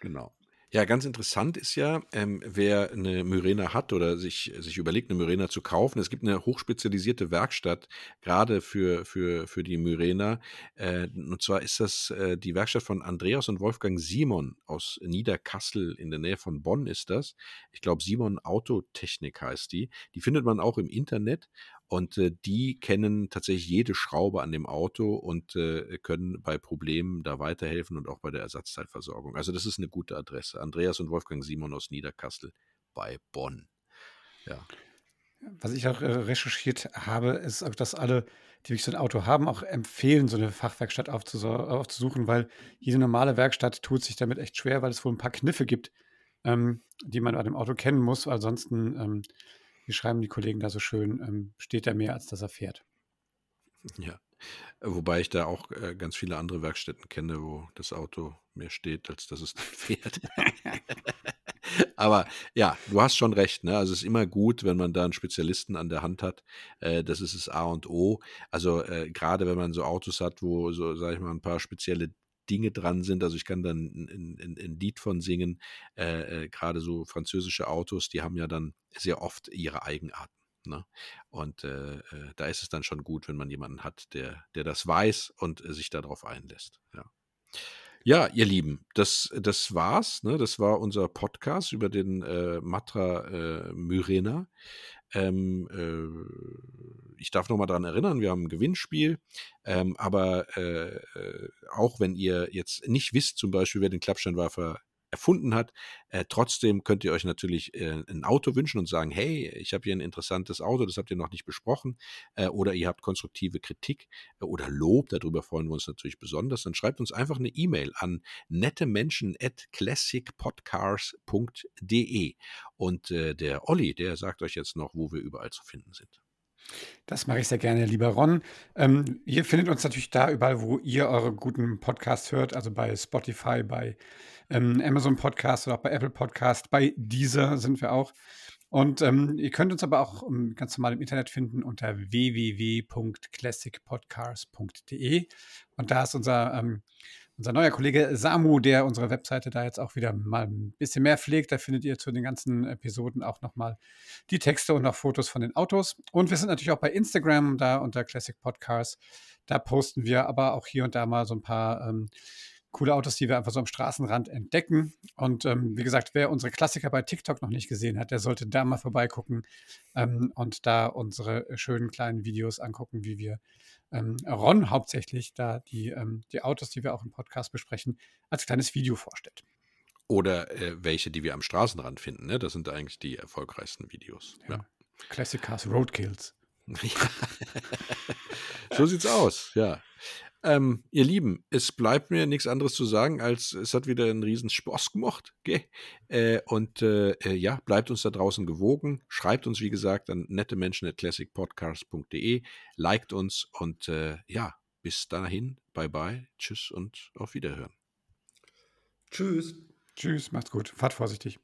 Genau. Ja, ganz interessant ist ja, ähm, wer eine Myrena hat oder sich, sich überlegt, eine Myrena zu kaufen. Es gibt eine hochspezialisierte Werkstatt, gerade für, für, für die Myrena. Äh, und zwar ist das äh, die Werkstatt von Andreas und Wolfgang Simon aus Niederkassel in der Nähe von Bonn ist das. Ich glaube, Simon Autotechnik heißt die. Die findet man auch im Internet und äh, die kennen tatsächlich jede Schraube an dem Auto und äh, können bei Problemen da weiterhelfen und auch bei der Ersatzteilversorgung. Also das ist eine gute Adresse. Andreas und Wolfgang Simon aus Niederkassel bei Bonn. Ja. Was ich auch äh, recherchiert habe, ist auch, dass alle, die wirklich so ein Auto haben, auch empfehlen, so eine Fachwerkstatt aufzusuchen, weil jede normale Werkstatt tut sich damit echt schwer, weil es wohl ein paar Kniffe gibt, ähm, die man bei dem Auto kennen muss. Ansonsten ähm, wie schreiben die Kollegen da so schön, ähm, steht er mehr, als dass er fährt. Ja, wobei ich da auch äh, ganz viele andere Werkstätten kenne, wo das Auto mehr steht, als dass es dann fährt. Aber ja, du hast schon recht. Ne? Also es ist immer gut, wenn man da einen Spezialisten an der Hand hat. Äh, das ist das A und O. Also äh, gerade wenn man so Autos hat, wo so, sag ich mal, ein paar spezielle Dinge dran sind. Also ich kann dann ein, ein, ein Lied von singen. Äh, äh, Gerade so französische Autos, die haben ja dann sehr oft ihre Eigenarten. Ne? Und äh, äh, da ist es dann schon gut, wenn man jemanden hat, der, der das weiß und äh, sich darauf einlässt. Ja. Ja, ihr Lieben, das, das war's. Ne? Das war unser Podcast über den äh, Matra äh, Myrena. Ähm, äh, ich darf nochmal daran erinnern, wir haben ein Gewinnspiel, ähm, aber äh, äh, auch wenn ihr jetzt nicht wisst, zum Beispiel, wer den Klappsteinwerfer erfunden hat. Äh, trotzdem könnt ihr euch natürlich äh, ein Auto wünschen und sagen, hey, ich habe hier ein interessantes Auto, das habt ihr noch nicht besprochen. Äh, oder ihr habt konstruktive Kritik äh, oder Lob, darüber freuen wir uns natürlich besonders. Dann schreibt uns einfach eine E-Mail an nettemenschen at classicpodcars.de. Und äh, der Olli, der sagt euch jetzt noch, wo wir überall zu finden sind. Das mache ich sehr gerne, lieber Ron. Ähm, ihr findet uns natürlich da überall, wo ihr eure guten Podcasts hört, also bei Spotify, bei ähm, Amazon Podcast oder auch bei Apple Podcast. Bei dieser sind wir auch. Und ähm, ihr könnt uns aber auch ähm, ganz normal im Internet finden unter www.classicpodcast.de. Und da ist unser ähm, unser neuer Kollege Samu, der unsere Webseite da jetzt auch wieder mal ein bisschen mehr pflegt. Da findet ihr zu den ganzen Episoden auch nochmal die Texte und auch Fotos von den Autos. Und wir sind natürlich auch bei Instagram da unter Classic Podcasts. Da posten wir aber auch hier und da mal so ein paar ähm, coole Autos, die wir einfach so am Straßenrand entdecken. Und ähm, wie gesagt, wer unsere Klassiker bei TikTok noch nicht gesehen hat, der sollte da mal vorbeigucken ähm, und da unsere schönen kleinen Videos angucken, wie wir ähm, Ron hauptsächlich da die, ähm, die Autos, die wir auch im Podcast besprechen, als kleines Video vorstellt. Oder äh, welche, die wir am Straßenrand finden. Ne? Das sind eigentlich die erfolgreichsten Videos. Ja. ja. Classic Cars Roadkills. so sieht's aus, ja. Ähm, ihr Lieben, es bleibt mir nichts anderes zu sagen, als es hat wieder einen riesen Spaß gemacht. Okay? Äh, und äh, äh, ja, bleibt uns da draußen gewogen. Schreibt uns, wie gesagt, an nette Menschen at classicpodcast.de. Liked uns und äh, ja, bis dahin. Bye bye. Tschüss und auf Wiederhören. Tschüss. Tschüss, macht's gut. Fahrt vorsichtig.